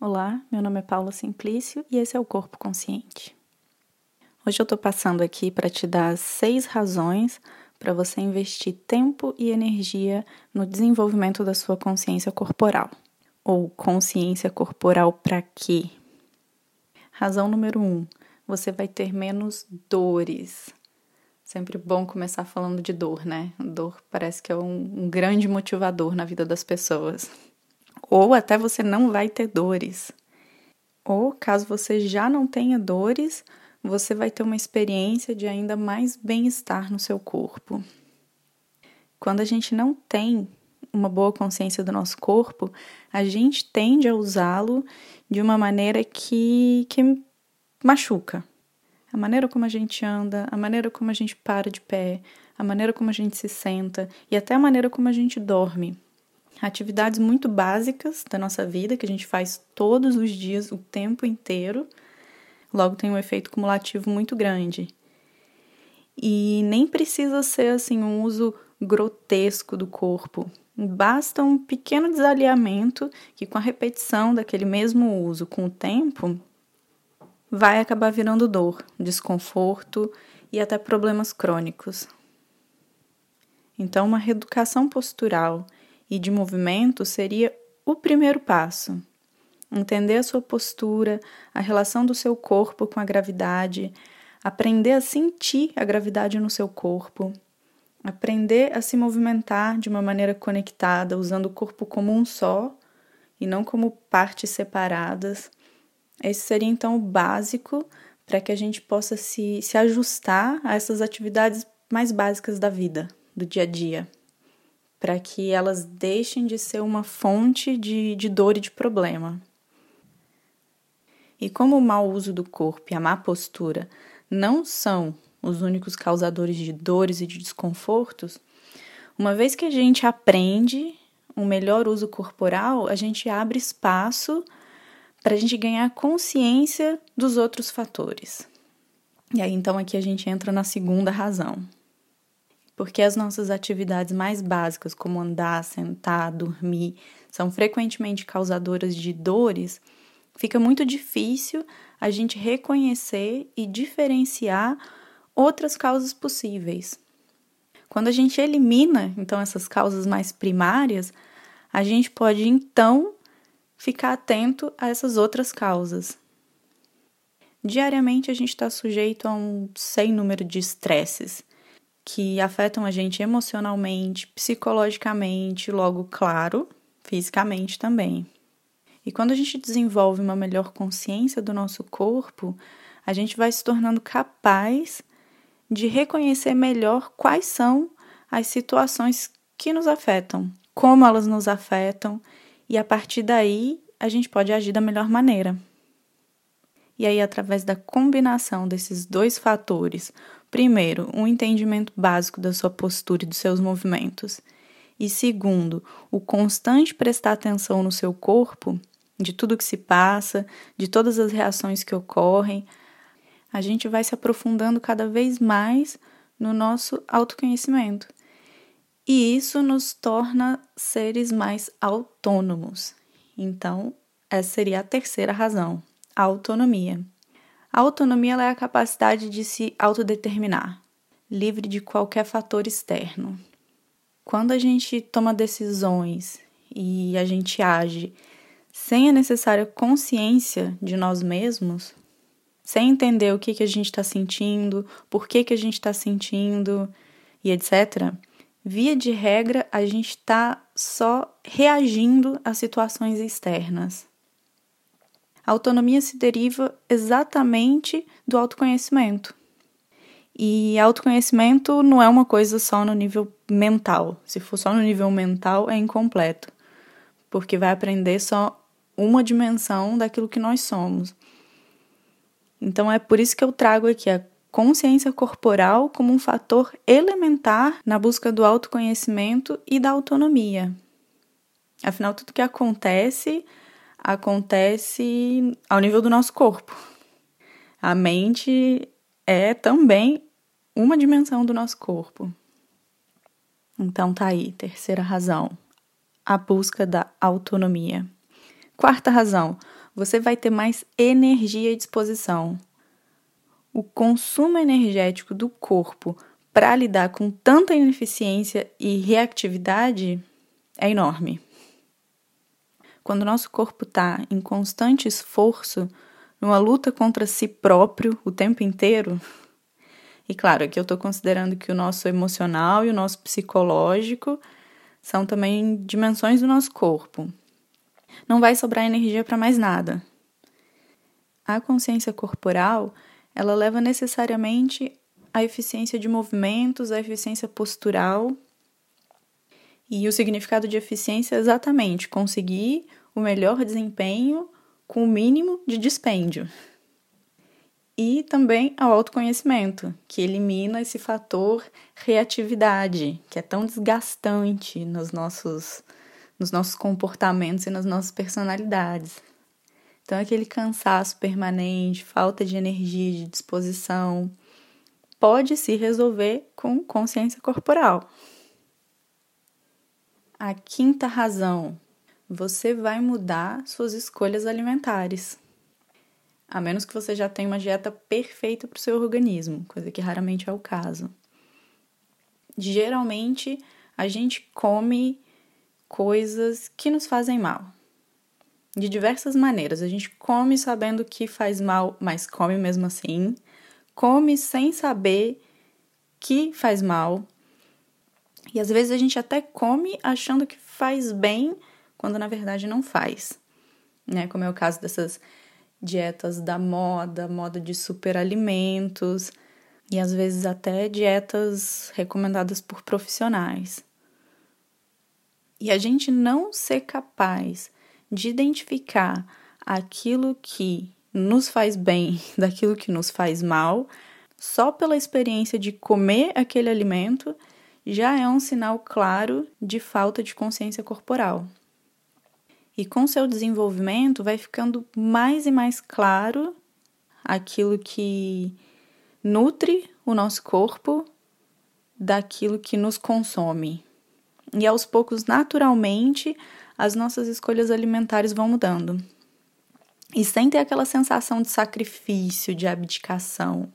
Olá, meu nome é Paula Simplício e esse é o Corpo Consciente. Hoje eu estou passando aqui para te dar seis razões para você investir tempo e energia no desenvolvimento da sua consciência corporal. Ou consciência corporal para quê? Razão número um: você vai ter menos dores. Sempre bom começar falando de dor, né? Dor parece que é um, um grande motivador na vida das pessoas ou até você não vai ter dores. Ou caso você já não tenha dores, você vai ter uma experiência de ainda mais bem-estar no seu corpo. Quando a gente não tem uma boa consciência do nosso corpo, a gente tende a usá-lo de uma maneira que, que machuca. A maneira como a gente anda, a maneira como a gente para de pé, a maneira como a gente se senta e até a maneira como a gente dorme atividades muito básicas da nossa vida que a gente faz todos os dias, o tempo inteiro, logo tem um efeito cumulativo muito grande. E nem precisa ser assim um uso grotesco do corpo. Basta um pequeno desalinhamento que com a repetição daquele mesmo uso com o tempo vai acabar virando dor, desconforto e até problemas crônicos. Então, uma reeducação postural e de movimento seria o primeiro passo. Entender a sua postura, a relação do seu corpo com a gravidade, aprender a sentir a gravidade no seu corpo, aprender a se movimentar de uma maneira conectada, usando o corpo como um só e não como partes separadas. Esse seria então o básico para que a gente possa se, se ajustar a essas atividades mais básicas da vida, do dia a dia para que elas deixem de ser uma fonte de, de dor e de problema. E como o mau uso do corpo e a má postura não são os únicos causadores de dores e de desconfortos, uma vez que a gente aprende um melhor uso corporal, a gente abre espaço para a gente ganhar consciência dos outros fatores. E aí então aqui a gente entra na segunda razão porque as nossas atividades mais básicas, como andar, sentar, dormir, são frequentemente causadoras de dores, fica muito difícil a gente reconhecer e diferenciar outras causas possíveis. Quando a gente elimina, então, essas causas mais primárias, a gente pode então ficar atento a essas outras causas. Diariamente a gente está sujeito a um sem número de estresses que afetam a gente emocionalmente, psicologicamente, logo, claro, fisicamente também. E quando a gente desenvolve uma melhor consciência do nosso corpo, a gente vai se tornando capaz de reconhecer melhor quais são as situações que nos afetam, como elas nos afetam, e a partir daí a gente pode agir da melhor maneira. E aí, através da combinação desses dois fatores, primeiro, um entendimento básico da sua postura e dos seus movimentos, e segundo, o constante prestar atenção no seu corpo, de tudo que se passa, de todas as reações que ocorrem, a gente vai se aprofundando cada vez mais no nosso autoconhecimento. E isso nos torna seres mais autônomos. Então, essa seria a terceira razão a autonomia. A autonomia é a capacidade de se autodeterminar, livre de qualquer fator externo. Quando a gente toma decisões e a gente age sem a necessária consciência de nós mesmos, sem entender o que, que a gente está sentindo, por que, que a gente está sentindo e etc., via de regra, a gente está só reagindo a situações externas. A autonomia se deriva exatamente do autoconhecimento. E autoconhecimento não é uma coisa só no nível mental. Se for só no nível mental, é incompleto, porque vai aprender só uma dimensão daquilo que nós somos. Então é por isso que eu trago aqui a consciência corporal como um fator elementar na busca do autoconhecimento e da autonomia. Afinal, tudo que acontece acontece ao nível do nosso corpo. A mente é também uma dimensão do nosso corpo. Então tá aí, terceira razão, a busca da autonomia. Quarta razão, você vai ter mais energia e disposição. O consumo energético do corpo para lidar com tanta ineficiência e reatividade é enorme. Quando nosso corpo está em constante esforço, numa luta contra si próprio o tempo inteiro, e claro, aqui eu estou considerando que o nosso emocional e o nosso psicológico são também dimensões do nosso corpo. Não vai sobrar energia para mais nada. A consciência corporal, ela leva necessariamente a eficiência de movimentos, a eficiência postural. E o significado de eficiência é exatamente conseguir o melhor desempenho com o mínimo de dispêndio e também ao autoconhecimento, que elimina esse fator reatividade, que é tão desgastante nos nossos, nos nossos comportamentos e nas nossas personalidades. Então, aquele cansaço permanente, falta de energia, de disposição, pode se resolver com consciência corporal. A quinta razão, você vai mudar suas escolhas alimentares a menos que você já tenha uma dieta perfeita para o seu organismo, coisa que raramente é o caso. Geralmente, a gente come coisas que nos fazem mal. De diversas maneiras. A gente come sabendo que faz mal, mas come mesmo assim. Come sem saber que faz mal. E às vezes a gente até come achando que faz bem, quando na verdade não faz. Né? Como é o caso dessas dietas da moda, moda de superalimentos e às vezes até dietas recomendadas por profissionais. E a gente não ser capaz de identificar aquilo que nos faz bem daquilo que nos faz mal, só pela experiência de comer aquele alimento, já é um sinal claro de falta de consciência corporal. E com seu desenvolvimento vai ficando mais e mais claro aquilo que nutre o nosso corpo daquilo que nos consome. E aos poucos, naturalmente, as nossas escolhas alimentares vão mudando. E sem ter aquela sensação de sacrifício, de abdicação.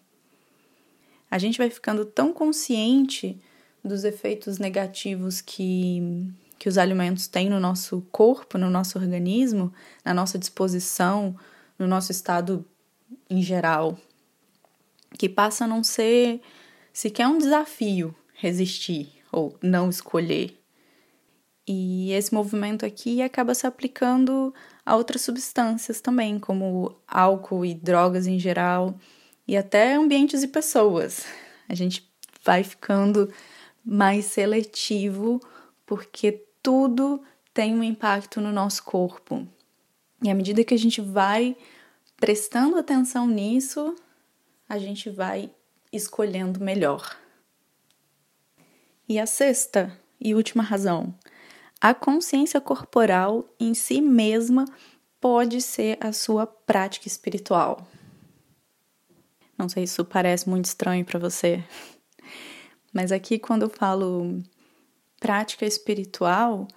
A gente vai ficando tão consciente dos efeitos negativos que que os alimentos têm no nosso corpo, no nosso organismo, na nossa disposição, no nosso estado em geral, que passa a não ser sequer um desafio resistir ou não escolher. E esse movimento aqui acaba se aplicando a outras substâncias também, como álcool e drogas em geral, e até ambientes e pessoas. A gente vai ficando mais seletivo porque tudo tem um impacto no nosso corpo. E à medida que a gente vai prestando atenção nisso, a gente vai escolhendo melhor. E a sexta e última razão: a consciência corporal em si mesma pode ser a sua prática espiritual. Não sei se isso parece muito estranho para você, mas aqui quando eu falo prática espiritual,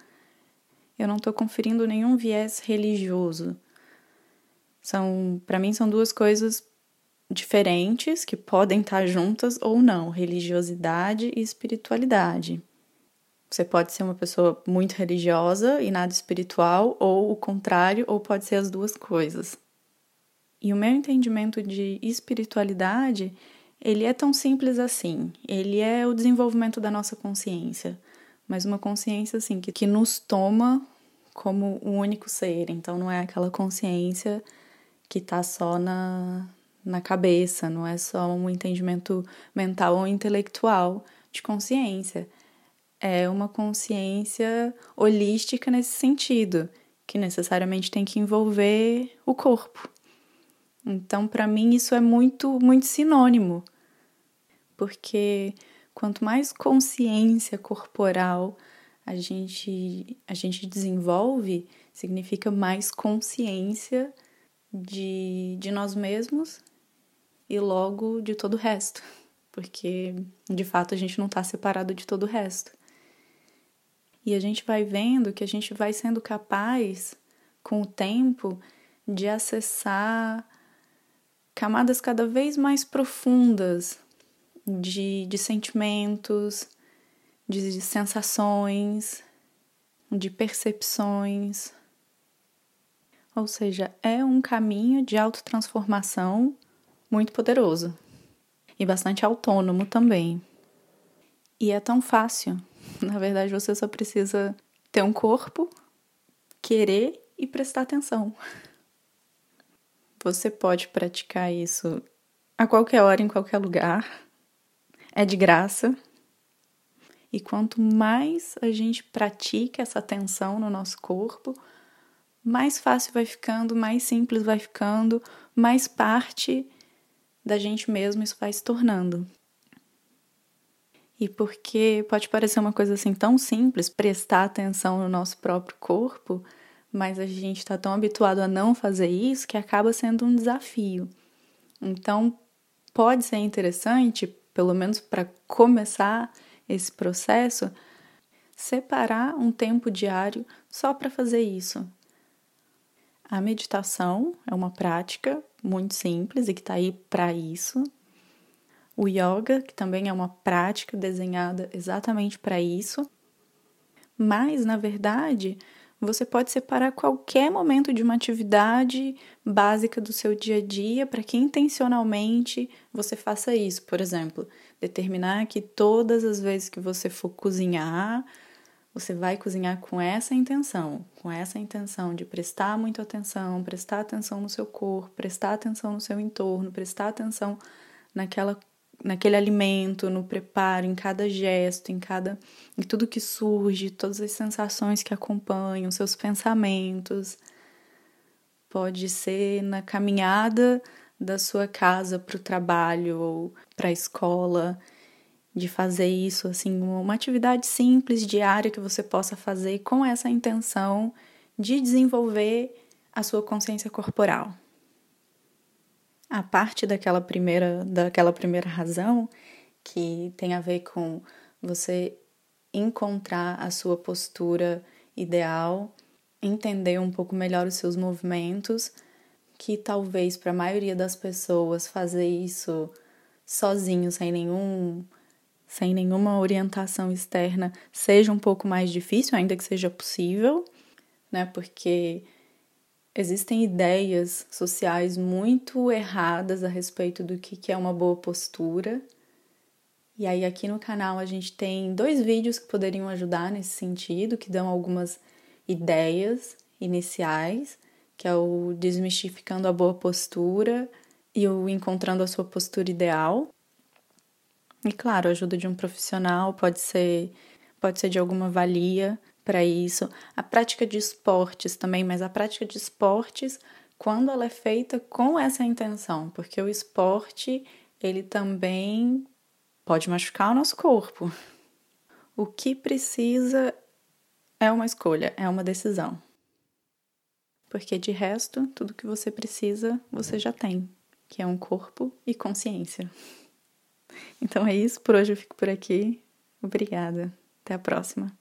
eu não estou conferindo nenhum viés religioso. São, para mim, são duas coisas diferentes que podem estar juntas ou não, religiosidade e espiritualidade. Você pode ser uma pessoa muito religiosa e nada espiritual, ou o contrário, ou pode ser as duas coisas. E o meu entendimento de espiritualidade, ele é tão simples assim. Ele é o desenvolvimento da nossa consciência mas uma consciência assim que, que nos toma como um único ser. Então não é aquela consciência que está só na, na cabeça, não é só um entendimento mental ou intelectual de consciência. É uma consciência holística nesse sentido, que necessariamente tem que envolver o corpo. Então, para mim, isso é muito, muito sinônimo, porque quanto mais consciência corporal a gente, a gente desenvolve, significa mais consciência de, de nós mesmos e logo de todo o resto, porque de fato a gente não está separado de todo o resto. E a gente vai vendo que a gente vai sendo capaz, com o tempo, de acessar camadas cada vez mais profundas de, de sentimentos, de sensações, de percepções. Ou seja, é um caminho de autotransformação muito poderoso e bastante autônomo também. E é tão fácil. Na verdade, você só precisa ter um corpo, querer e prestar atenção. Você pode praticar isso a qualquer hora, em qualquer lugar. É de graça. E quanto mais a gente pratica essa atenção no nosso corpo, mais fácil vai ficando, mais simples vai ficando, mais parte da gente mesmo isso vai se tornando. E porque pode parecer uma coisa assim tão simples, prestar atenção no nosso próprio corpo, mas a gente está tão habituado a não fazer isso que acaba sendo um desafio. Então, pode ser interessante, pelo menos para começar esse processo, separar um tempo diário só para fazer isso. A meditação é uma prática muito simples e que está aí para isso. O yoga, que também é uma prática desenhada exatamente para isso. Mas, na verdade, você pode separar qualquer momento de uma atividade básica do seu dia a dia para que intencionalmente você faça isso. Por exemplo, determinar que todas as vezes que você for cozinhar, você vai cozinhar com essa intenção, com essa intenção de prestar muita atenção, prestar atenção no seu corpo, prestar atenção no seu entorno, prestar atenção naquela naquele alimento, no preparo, em cada gesto, em cada em tudo que surge, todas as sensações que acompanham, seus pensamentos. Pode ser na caminhada da sua casa para o trabalho ou para a escola de fazer isso, assim, uma atividade simples, diária que você possa fazer com essa intenção de desenvolver a sua consciência corporal. A parte daquela primeira, daquela primeira razão que tem a ver com você encontrar a sua postura ideal, entender um pouco melhor os seus movimentos, que talvez para a maioria das pessoas fazer isso sozinho, sem nenhum sem nenhuma orientação externa, seja um pouco mais difícil, ainda que seja possível, né? Porque existem ideias sociais muito erradas a respeito do que é uma boa postura. E aí, aqui no canal, a gente tem dois vídeos que poderiam ajudar nesse sentido, que dão algumas ideias iniciais, que é o Desmistificando a Boa Postura e o Encontrando a Sua Postura Ideal. E claro, a ajuda de um profissional pode ser pode ser de alguma valia para isso. A prática de esportes também, mas a prática de esportes quando ela é feita com essa intenção, porque o esporte ele também pode machucar o nosso corpo. O que precisa é uma escolha, é uma decisão. Porque de resto, tudo que você precisa, você já tem, que é um corpo e consciência. Então é isso, por hoje eu fico por aqui. Obrigada. Até a próxima.